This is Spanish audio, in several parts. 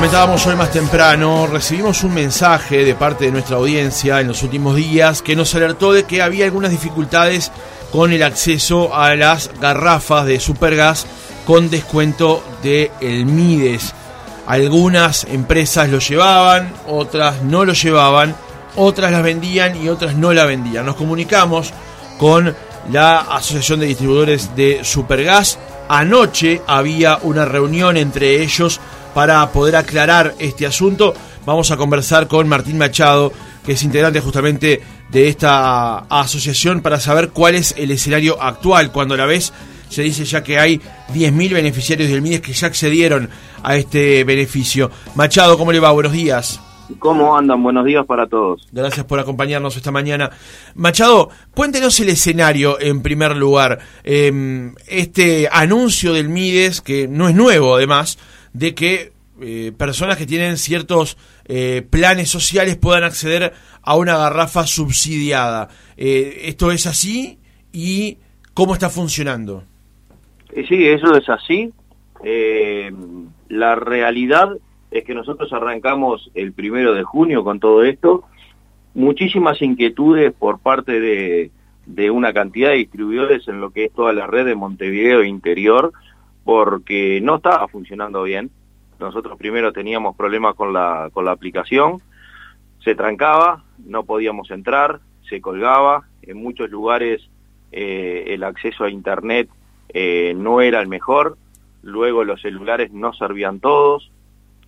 comentábamos hoy más temprano, recibimos un mensaje de parte de nuestra audiencia en los últimos días que nos alertó de que había algunas dificultades con el acceso a las garrafas de supergas con descuento de Mides. Algunas empresas lo llevaban, otras no lo llevaban, otras las vendían y otras no la vendían. Nos comunicamos con la Asociación de Distribuidores de Supergas. Anoche había una reunión entre ellos para poder aclarar este asunto. Vamos a conversar con Martín Machado, que es integrante justamente de esta asociación, para saber cuál es el escenario actual. Cuando a la vez se dice ya que hay 10.000 beneficiarios del MIDES que ya accedieron a este beneficio. Machado, ¿cómo le va? Buenos días. ¿Cómo andan? Buenos días para todos. Gracias por acompañarnos esta mañana. Machado, cuéntenos el escenario en primer lugar. Em, este anuncio del MIDES, que no es nuevo además, de que eh, personas que tienen ciertos eh, planes sociales puedan acceder a una garrafa subsidiada. Eh, ¿Esto es así? ¿Y cómo está funcionando? Sí, eso es así. la realidad es que nosotros arrancamos el primero de junio con todo esto. Muchísimas inquietudes por parte de, de una cantidad de distribuidores en lo que es toda la red de Montevideo interior, porque no estaba funcionando bien. Nosotros primero teníamos problemas con la, con la aplicación, se trancaba, no podíamos entrar, se colgaba, en muchos lugares eh, el acceso a Internet eh, no era el mejor, luego los celulares no servían todos,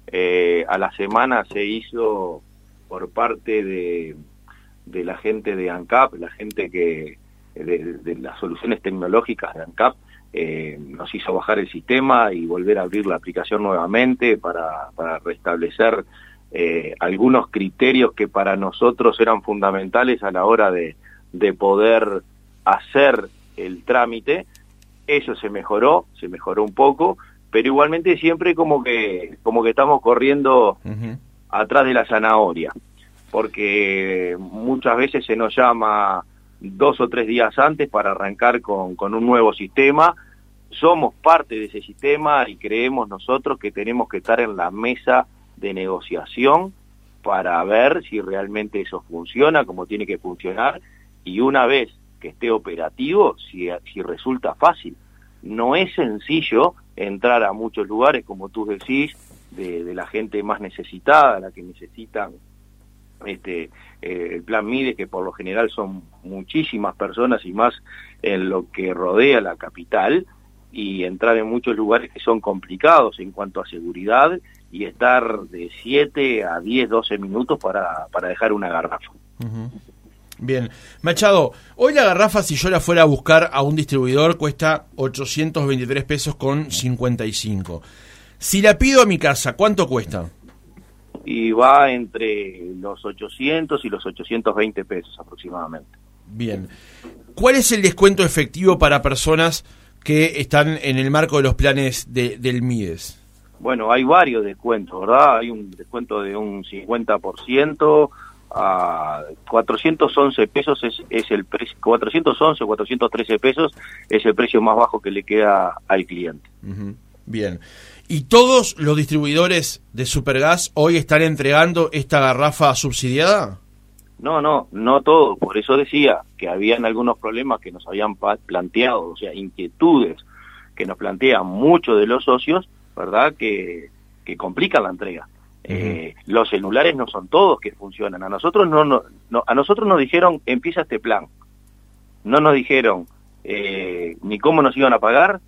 eh, a la semana se hizo por parte de, de la gente de ANCAP, la gente que de, de las soluciones tecnológicas de ANCAP, eh, nos hizo bajar el sistema y volver a abrir la aplicación nuevamente para, para restablecer eh, algunos criterios que para nosotros eran fundamentales a la hora de, de poder hacer el trámite. Eso se mejoró, se mejoró un poco, pero igualmente siempre como que, como que estamos corriendo atrás de la zanahoria, porque muchas veces se nos llama dos o tres días antes para arrancar con, con un nuevo sistema. Somos parte de ese sistema y creemos nosotros que tenemos que estar en la mesa de negociación para ver si realmente eso funciona como tiene que funcionar y una vez que esté operativo, si, si resulta fácil. No es sencillo entrar a muchos lugares, como tú decís, de, de la gente más necesitada, la que necesitan este, eh, el plan MIDE, que por lo general son muchísimas personas y más en lo que rodea la capital, y entrar en muchos lugares que son complicados en cuanto a seguridad y estar de 7 a 10, 12 minutos para, para dejar una garrafa. Bien, Machado, hoy la garrafa si yo la fuera a buscar a un distribuidor cuesta 823 pesos con 55. Si la pido a mi casa, ¿cuánto cuesta? Y va entre los 800 y los 820 pesos aproximadamente. Bien. ¿Cuál es el descuento efectivo para personas que están en el marco de los planes de, del MIDES? Bueno, hay varios descuentos, ¿verdad? Hay un descuento de un 50%, a 411 pesos es, es el precio, 411 o 413 pesos es el precio más bajo que le queda al cliente. Bien. ¿Y todos los distribuidores de Supergas hoy están entregando esta garrafa subsidiada? No, no, no todos. Por eso decía que habían algunos problemas que nos habían planteado, o sea, inquietudes que nos plantean muchos de los socios, ¿verdad? Que, que complican la entrega. eh, los celulares no son todos que funcionan. A nosotros no, no, no, a nosotros nos dijeron empieza este plan. No nos dijeron eh, ni cómo nos iban a pagar,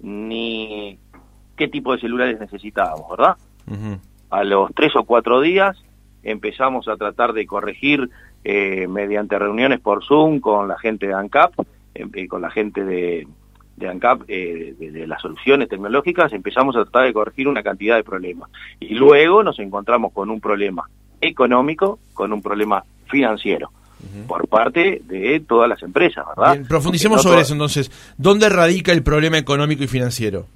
ni qué tipo de celulares necesitábamos, ¿verdad? Uh -huh. A los tres o cuatro días empezamos a tratar de corregir eh, mediante reuniones por Zoom con la gente de ANCAP, eh, con la gente de, de ANCAP, eh, de, de, las soluciones tecnológicas, empezamos a tratar de corregir una cantidad de problemas. Y luego nos encontramos con un problema económico, con un problema financiero. Uh -huh. por parte de todas las empresas, ¿verdad? Bien, profundicemos no sobre eso entonces. ¿Dónde radica el problema económico y financiero?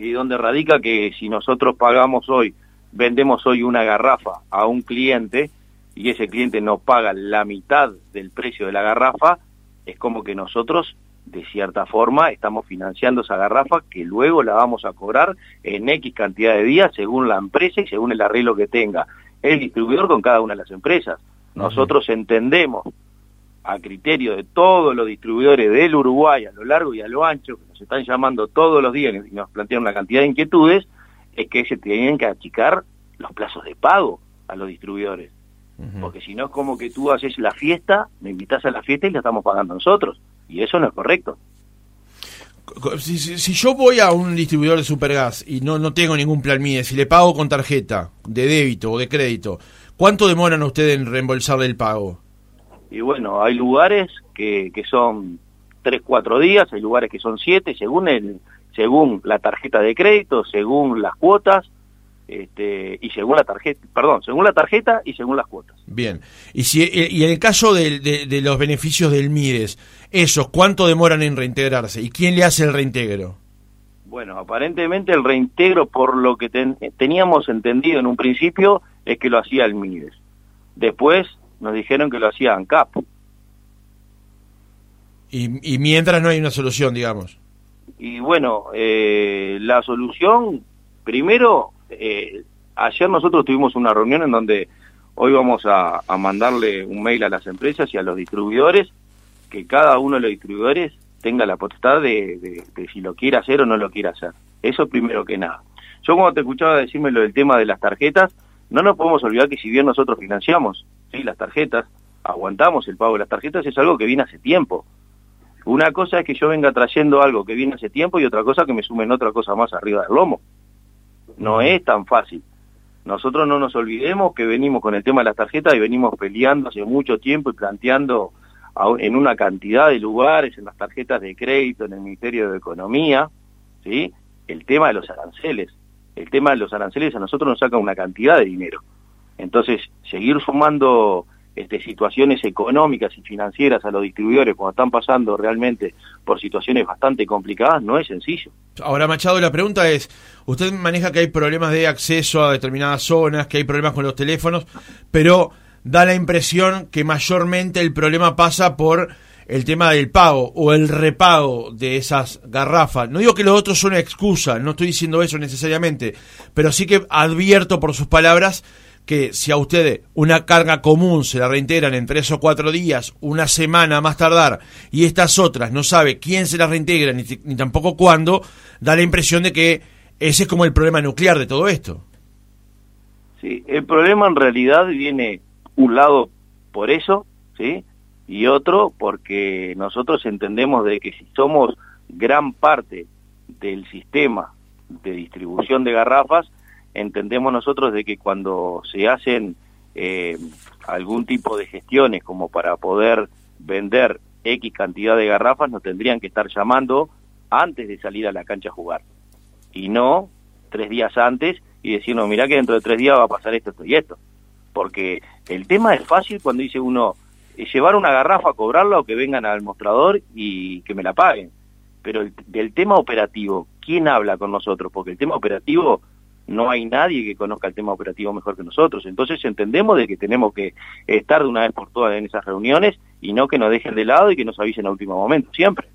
Y donde radica que si nosotros pagamos hoy, vendemos hoy una garrafa a un cliente y ese cliente nos paga la mitad del precio de la garrafa, es como que nosotros de cierta forma estamos financiando esa garrafa que luego la vamos a cobrar en X cantidad de días según la empresa y según el arreglo que tenga el distribuidor con cada una de las empresas. Nosotros entendemos a criterio de todos los distribuidores del Uruguay a lo largo y a lo ancho, nos están llamando todos los días y nos plantean una cantidad de inquietudes, es que se tienen que achicar los plazos de pago a los distribuidores. Porque si no es como que tú haces la fiesta, me invitas a la fiesta y la estamos pagando nosotros. Y eso no es correcto. Si, si, yo voy a un distribuidor de supergas y no, no tengo ningún plan MIDE, si le pago con tarjeta de débito o de crédito, ¿cuánto demoran ustedes en reembolsarle el pago? Y bueno, hay lugares que, que son 3, 4 días, hay lugares que son 7, según, el, según la tarjeta de crédito, según las cuotas, este, y según la tarjeta, perdón, según la tarjeta y según las cuotas. Bien, y si y en el caso de, de, los beneficios del MIDES, esos, ¿cuánto demoran en reintegrarse? ¿Y quién le hace el reintegro? Bueno, aparentemente el reintegro, por lo que teníamos entendido en un principio, es que lo hacía el MIDES. Después nos dijeron que lo hacía ANCAP. Y, y mientras no hay una solución, digamos. Y bueno, eh, la solución, primero, eh, ayer nosotros tuvimos una reunión en donde hoy vamos a, mandarle un mail a las empresas y a los distribuidores, que cada uno de los distribuidores tenga la potestad de, de, si lo quiere hacer o no lo quiere hacer. Eso primero que nada. Yo cuando te escuchaba decirme lo del tema de las tarjetas, no nos podemos olvidar que si bien nosotros financiamos ¿sí? las tarjetas, aguantamos el pago de las tarjetas, es algo que viene hace tiempo. Una cosa es que yo venga trayendo algo que viene hace tiempo y otra cosa que me sumen otra cosa más arriba del lomo. No es tan fácil. Nosotros no nos olvidemos que venimos con el tema de las tarjetas y venimos peleando hace mucho tiempo y planteando en una cantidad de lugares, en las tarjetas de crédito, en el Ministerio de Economía, ¿sí? el tema de los aranceles. El tema de los aranceles a nosotros nos saca una cantidad de dinero. Entonces, seguir sumando este, situaciones económicas y financieras a los distribuidores cuando están pasando realmente por situaciones bastante complicadas no es sencillo. Ahora, Machado, la pregunta es, usted maneja que hay problemas de acceso a determinadas zonas, que hay problemas con los teléfonos, pero da la impresión que mayormente el problema pasa por el tema del pago o el repago de esas garrafas. No digo que los otros son excusa, no estoy diciendo eso necesariamente, pero sí que advierto por sus palabras que si a usted una carga común se la reintegran en tres o cuatro días, una semana más tardar, y estas otras no sabe quién se las reintegra ni, ni tampoco cuándo, da la impresión de que ese es como el problema nuclear de todo esto. Sí, el problema en realidad viene un lado por eso, ¿sí? Y otro porque nosotros entendemos de que si somos gran parte del sistema de distribución de garrafas, entendemos nosotros de que cuando se hacen eh, algún tipo de gestiones como para poder vender X cantidad de garrafas, nos tendrían que estar llamando antes de salir a la cancha a jugar. Y no tres días antes y decirnos, mirá que dentro de tres días va a pasar esto, esto y esto. Porque el tema es fácil cuando dice uno, eh, llevar una garrafa, cobrarla o que vengan al mostrador y que me la paguen. Pero el, del tema operativo, ¿quién habla con nosotros? Porque el tema operativo no hay nadie que conozca el tema operativo mejor que nosotros. Entonces entendemos de que tenemos que estar de una vez por todas en esas reuniones y no que nos dejen de lado y que nos avisen a último momento, siempre.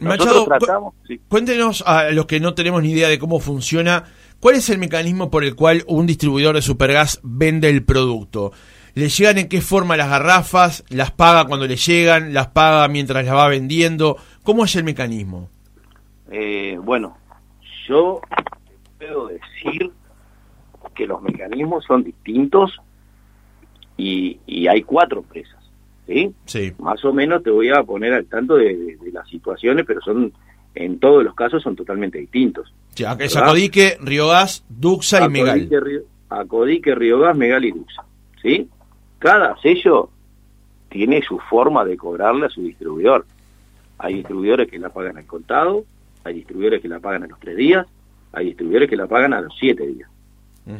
Machado, tratamos, cuéntenos a los que no tenemos ni idea de cómo funciona, ¿cuál es el mecanismo por el cual un distribuidor de supergas vende el producto? ¿Le llegan en qué forma las garrafas? ¿Las paga cuando le llegan? ¿Las paga mientras las va vendiendo? ¿Cómo es el mecanismo? Eh, bueno, yo puedo decir que los mecanismos son distintos y, hay cuatro empresas, ¿sí? ¿sí? Más o menos te voy a poner al tanto de, las situaciones, pero son en todos los casos son totalmente distintos. Ya, es Acodique, Duxa y Megal. Acodique, Riogas, Megal y Duxa, ¿sí? Cada sello tiene su forma de cobrarle a su distribuidor. Hay distribuidores que la pagan al contado, hay distribuidores que la pagan a los tres días, hay distribuidores que la pagan a los siete días.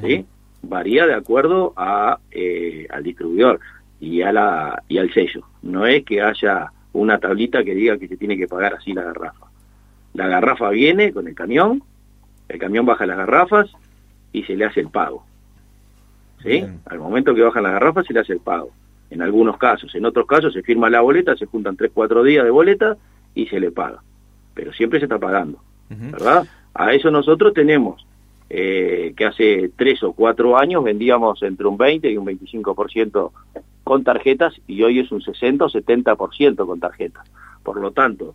¿sí? Varía de acuerdo a, eh, al distribuidor y, a la, y al sello. No es que haya una tablita que diga que se tiene que pagar así la garrafa. La garrafa viene con el camión, el camión baja las garrafas y se le hace el pago. ¿Sí? Al momento que bajan las garrafas se le hace el pago. En algunos casos, en otros casos se firma la boleta, se juntan tres, cuatro días de boleta y se le paga. Pero siempre se está pagando, ¿verdad? A eso nosotros tenemos eh, que hace tres o cuatro años vendíamos entre un 20 y un 25% con tarjetas y hoy es un 60 o 70% con tarjetas. Por lo tanto,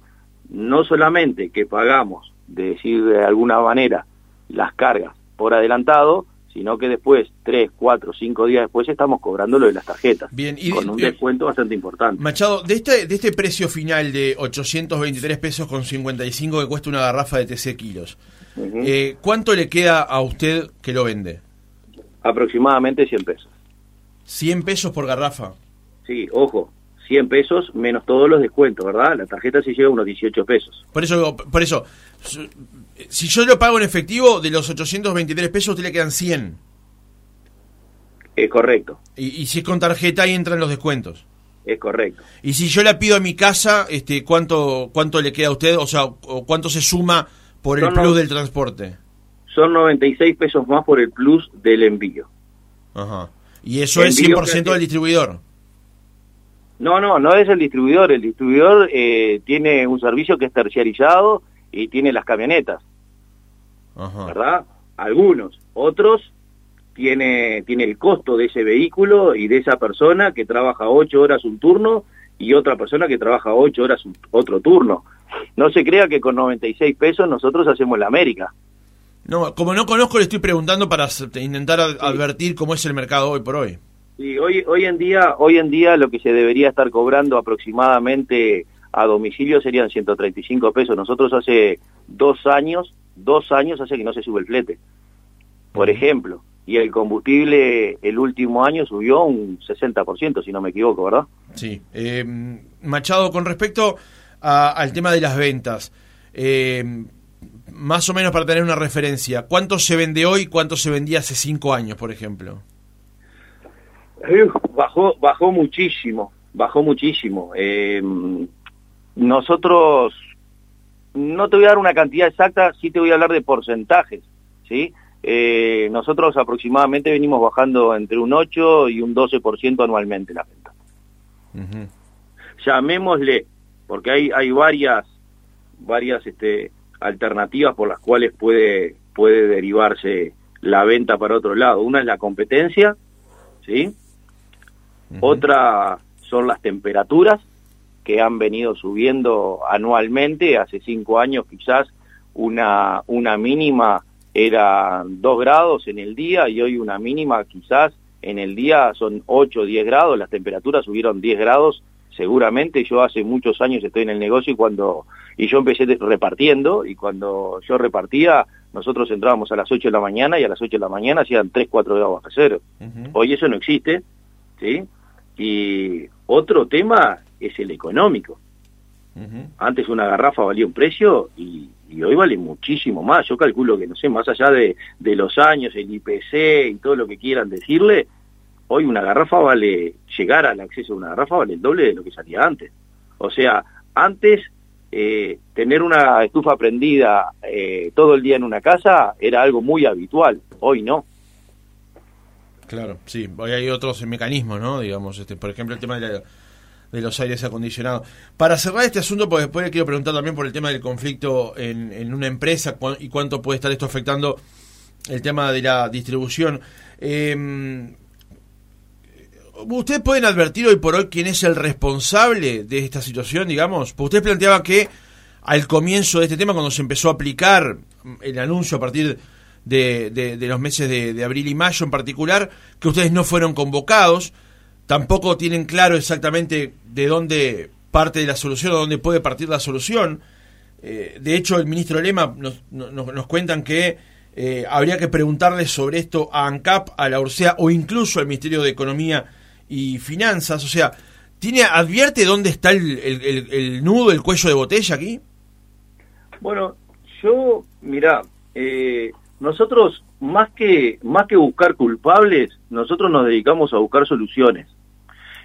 no solamente que pagamos, de decir de alguna manera, las cargas por adelantado, sino que después, tres, cuatro, cinco días después, estamos cobrando lo de las tarjetas. Bien, con un descuento bastante importante. Machado, de este, de este precio final de 823 pesos con 55 que cuesta una garrafa de TC kilos, eh, ¿cuánto le queda a usted que lo vende? Aproximadamente 100 pesos. ¿100 pesos por garrafa? Sí, ojo, 100 pesos menos todos los descuentos, ¿verdad? La tarjeta se lleva unos 18 pesos. Por eso, por eso, si yo lo pago en efectivo, de los 823 pesos, usted le quedan 100. Es correcto. Y, si es con tarjeta, ahí entran los descuentos. Es correcto. Y si yo la pido a mi casa, este, ¿cuánto, cuánto le queda a usted? O sea, ¿cuánto se suma por el plus del transporte? Son 96 pesos más por el plus del envío. Ajá. ¿Y eso es 100% del distribuidor? No, no, no es el distribuidor. El distribuidor eh, tiene un servicio que es terciarizado y tiene las camionetas. ¿Verdad? Algunos. Otros tiene, tiene el costo de ese vehículo y de esa persona que trabaja ocho horas un turno y otra persona que trabaja ocho horas otro turno. No se crea que con 96 pesos nosotros hacemos la América. No, como no conozco le estoy preguntando para intentar advertir cómo es el mercado hoy por hoy. Sí, hoy, hoy en día, hoy en día lo que se debería estar cobrando aproximadamente a domicilio serían 135 pesos. Nosotros hace dos años, dos años hace que no se sube el flete, por ejemplo. Y el combustible el último año subió un 60%, si no me equivoco, ¿verdad? Sí. Eh, Machado, con respecto al tema de las ventas, eh, más o menos para tener una referencia, ¿cuánto se vende hoy, cuánto se vendía hace cinco años, por ejemplo? Bajó, bajó muchísimo, bajó muchísimo. Eh, nosotros, no te voy a dar una cantidad exacta, sí te voy a hablar de porcentajes, ¿sí? Eh, nosotros aproximadamente venimos bajando entre un 8 y un 12% anualmente la venta. Llamémosle, porque hay, hay varias, varias este, alternativas por las cuales puede, puede derivarse la venta para otro lado. Una es la competencia, ¿sí? Otra son las temperaturas, que han venido subiendo anualmente. Hace cinco años quizás una, una mínima era dos grados en el día y hoy una mínima quizás en el día son 8 o 10 grados, las temperaturas subieron 10 grados seguramente. Yo hace muchos años estoy en el negocio y cuando y yo empecé repartiendo y cuando yo repartía nosotros entrábamos a las 8 de la mañana y a las 8 de la mañana hacían 3, 4 grados bajo cero. Hoy eso no existe, ¿sí? Y otro tema es el económico. Antes una garrafa valía un precio y, hoy vale muchísimo más. Yo calculo que, no sé, más allá de, de los años, el IPC y todo lo que quieran decirle, hoy una garrafa vale, llegar al acceso a una garrafa vale el doble de lo que salía antes. O sea, antes eh, tener una estufa prendida eh, todo el día en una casa era algo muy habitual, hoy no. Claro, sí, hoy hay otros mecanismos, ¿no? Digamos, este, por ejemplo, el tema de, los aires acondicionados. Para cerrar este asunto, porque después le quiero preguntar también por el tema del conflicto en, una empresa y cuánto puede estar esto afectando el tema de la distribución. Eh, ¿Ustedes pueden advertir hoy por hoy quién es el responsable de esta situación, digamos? Porque usted planteaba que al comienzo de este tema, cuando se empezó a aplicar el anuncio a partir de, los meses de, abril y mayo en particular, que ustedes no fueron convocados, tampoco tienen claro exactamente de dónde parte de la solución o dónde puede partir la solución. Eh, de hecho, el ministro Lema nos, nos, cuentan que eh, habría que preguntarle sobre esto a ANCAP, a la URSEA o incluso al Ministerio de Economía y Finanzas. O sea, ¿tiene, ¿advierte dónde está el, el nudo, el cuello de botella aquí? Bueno, yo, mira, eh, nosotros más que más que buscar culpables, nosotros nos dedicamos a buscar soluciones.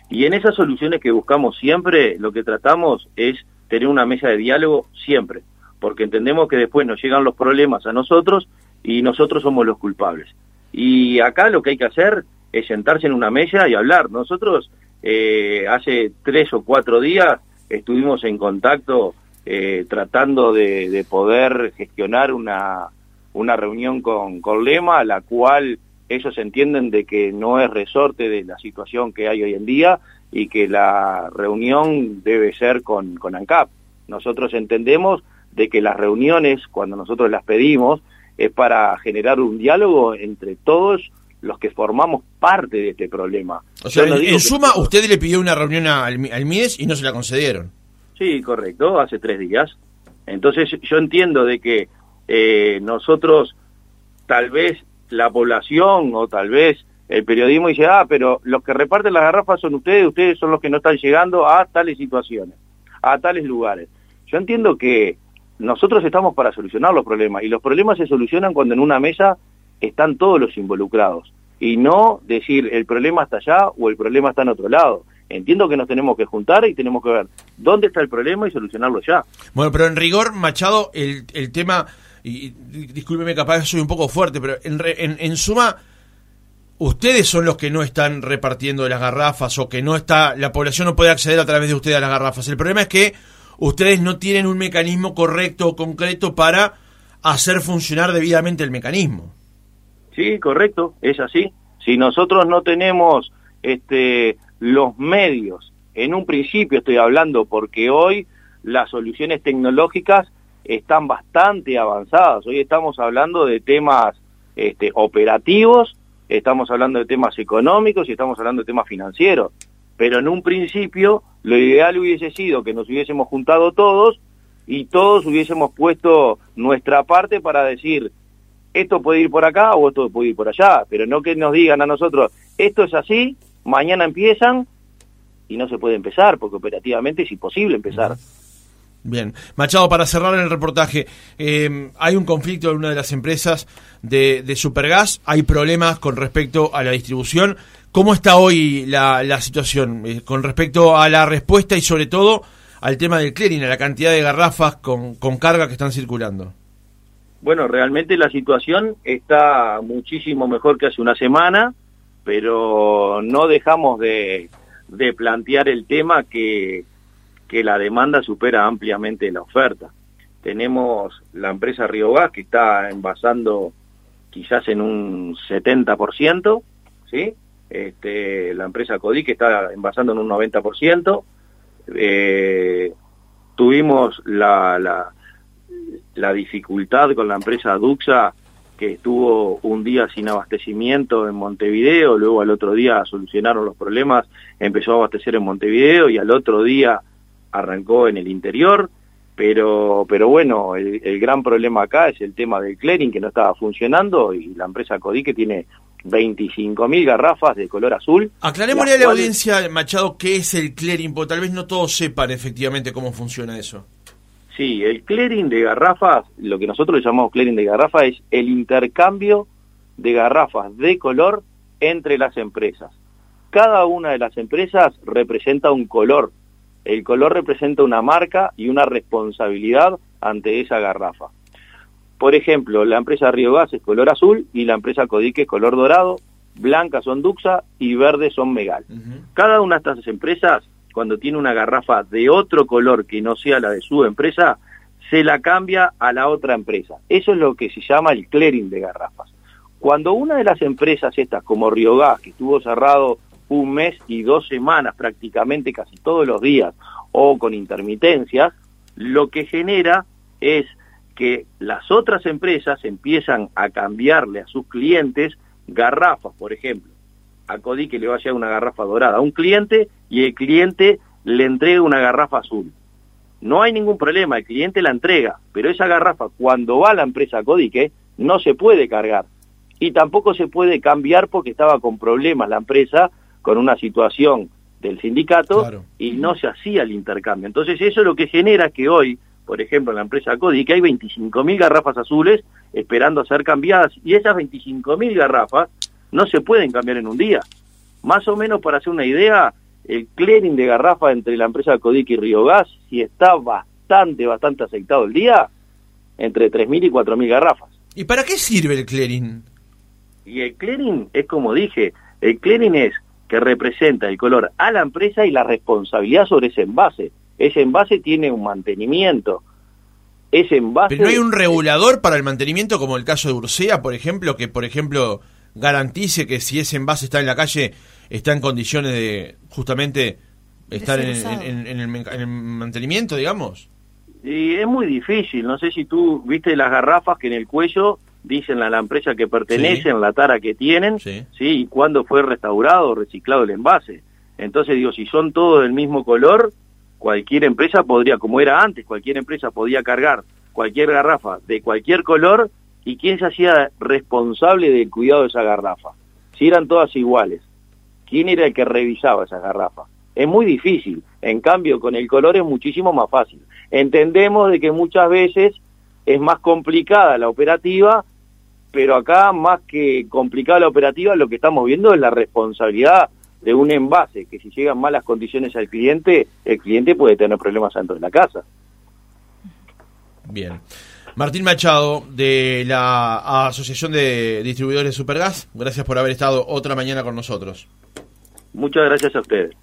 Y en esas soluciones que buscamos siempre, lo que tratamos es tener una mesa de diálogo siempre, porque entendemos que después nos llegan los problemas a nosotros y nosotros somos los culpables. Y acá lo que hay que hacer es sentarse en una mesa y hablar. Nosotros eh, hace tres o cuatro días estuvimos en contacto eh, tratando de, poder gestionar una, una reunión con, con Lema, la cual ellos entienden de que no es resorte de la situación que hay hoy en día y que la reunión debe ser con, con ANCAP. Nosotros entendemos de que las reuniones, cuando nosotros las pedimos, es para generar un diálogo entre todos los que formamos parte de este problema. O sea, en, suma, usted le pidió una reunión al, al MIES y no se la concedieron. Sí, correcto, hace tres días. Entonces yo entiendo de que eh, nosotros, tal vez la población o tal vez el periodismo dice, ah, pero los que reparten las garrafas son ustedes, ustedes son los que no están llegando a tales situaciones, a tales lugares. Yo entiendo que nosotros estamos para solucionar los problemas y los problemas se solucionan cuando en una mesa están todos los involucrados y no decir el problema está allá o el problema está en otro lado. Entiendo que nos tenemos que juntar y tenemos que ver dónde está el problema y solucionarlo ya. Bueno, pero en rigor, Machado, el, el tema, y, discúlpeme, capaz soy un poco fuerte, pero en, en, en suma, ustedes son los que no están repartiendo las garrafas o que no está, la población no puede acceder a través de ustedes a las garrafas. El problema es que ustedes no tienen un mecanismo correcto o concreto para hacer funcionar debidamente el mecanismo. Sí, correcto, es así. Si nosotros no tenemos este, los medios, en un principio estoy hablando porque hoy las soluciones tecnológicas están bastante avanzadas. Hoy estamos hablando de temas este, operativos, estamos hablando de temas económicos y estamos hablando de temas financieros. Pero en un principio lo ideal hubiese sido que nos hubiésemos juntado todos y todos hubiésemos puesto nuestra parte para decir, esto puede ir por acá o esto puede ir por allá, pero no que nos digan a nosotros, esto es así, mañana empiezan y no se puede empezar, porque operativamente es imposible empezar. Bien, Machado, para cerrar el reportaje, eh, hay un conflicto en una de las empresas de, Supergas, hay problemas con respecto a la distribución. ¿Cómo está hoy la, situación eh, con respecto a la respuesta y sobre todo al tema del clearing, a la cantidad de garrafas con, con carga que están circulando? Bueno, realmente la situación está muchísimo mejor que hace una semana, pero no dejamos de, plantear el tema que, que la demanda supera ampliamente la oferta. Tenemos la empresa Río Gas que está envasando quizás en un 70%, ¿sí? Este, la empresa Codi que está envasando en un 90%. Eh, tuvimos la, la, la dificultad con la empresa Duxa, que estuvo un día sin abastecimiento en Montevideo, luego al otro día solucionaron los problemas, empezó a abastecer en Montevideo y al otro día arrancó en el interior, pero, pero bueno, el, gran problema acá es el tema del clearing que no estaba funcionando y la empresa Codi que tiene 25.000 garrafas de color azul. Aclarémosle a la audiencia, Machado, qué es el clearing, porque tal vez no todos sepan efectivamente cómo funciona eso. Sí, el clearing de garrafas, lo que nosotros llamamos clearing de garrafas es el intercambio de garrafas de color entre las empresas. Cada una de las empresas representa un color. El color representa una marca y una responsabilidad ante esa garrafa. Por ejemplo, la empresa Río Gas es color azul y la empresa Codique es color dorado, blancas son Duxa y verdes son Megal. Cada una de estas empresas cuando tiene una garrafa de otro color que no sea la de su empresa, se la cambia a la otra empresa. Eso es lo que se llama el clearing de garrafas. Cuando una de las empresas estas, como Gas, que estuvo cerrado un mes y dos semanas prácticamente casi todos los días, o con intermitencias, lo que genera es que las otras empresas empiezan a cambiarle a sus clientes garrafas, por ejemplo a Cody que le vaya una garrafa dorada a un cliente y el cliente le entrega una garrafa azul. No hay ningún problema, el cliente la entrega, pero esa garrafa cuando va a la empresa Codique no se puede cargar y tampoco se puede cambiar porque estaba con problemas la empresa con una situación del sindicato y no se hacía el intercambio. Entonces eso es lo que genera que hoy, por ejemplo, en la empresa Codique hay 25.000 garrafas azules esperando a ser cambiadas y esas 25.000 garrafas no se pueden cambiar en un día. Más o menos, para hacer una idea, el clearing de garrafa entre la empresa Codic y Río Gas, si está bastante, bastante aceptado el día, entre 3.000 y 4.000 garrafas. ¿Y para qué sirve el clearing? Y el clearing es como dije, el clearing es que representa el color a la empresa y la responsabilidad sobre ese envase. Ese envase tiene un mantenimiento, ese envase... Pero no hay un regulador para el mantenimiento como el caso de Ursea, por ejemplo, que por ejemplo garantice que si ese envase está en la calle está en condiciones de justamente estar en, el, mantenimiento, digamos. Y es muy difícil, no sé si tú viste las garrafas que en el cuello dicen a la empresa que pertenecen, la tara que tienen, sí. y cuándo fue restaurado o reciclado el envase. Entonces digo, si son todos del mismo color, cualquier empresa podría, como era antes, cualquier empresa podía cargar cualquier garrafa de cualquier color y quién se hacía responsable del cuidado de esa garrafa. Si eran todas iguales, ¿quién era el que revisaba esa garrafa? Es muy difícil, en cambio con el color es muchísimo más fácil. Entendemos de que muchas veces es más complicada la operativa, pero acá más que complicada la operativa, lo que estamos viendo es la responsabilidad de un envase, que si llegan malas condiciones al cliente, el cliente puede tener problemas dentro de la casa. Bien. Martín Machado, de la Asociación de Distribuidores de Supergas, gracias por haber estado otra mañana con nosotros. Muchas gracias a ustedes.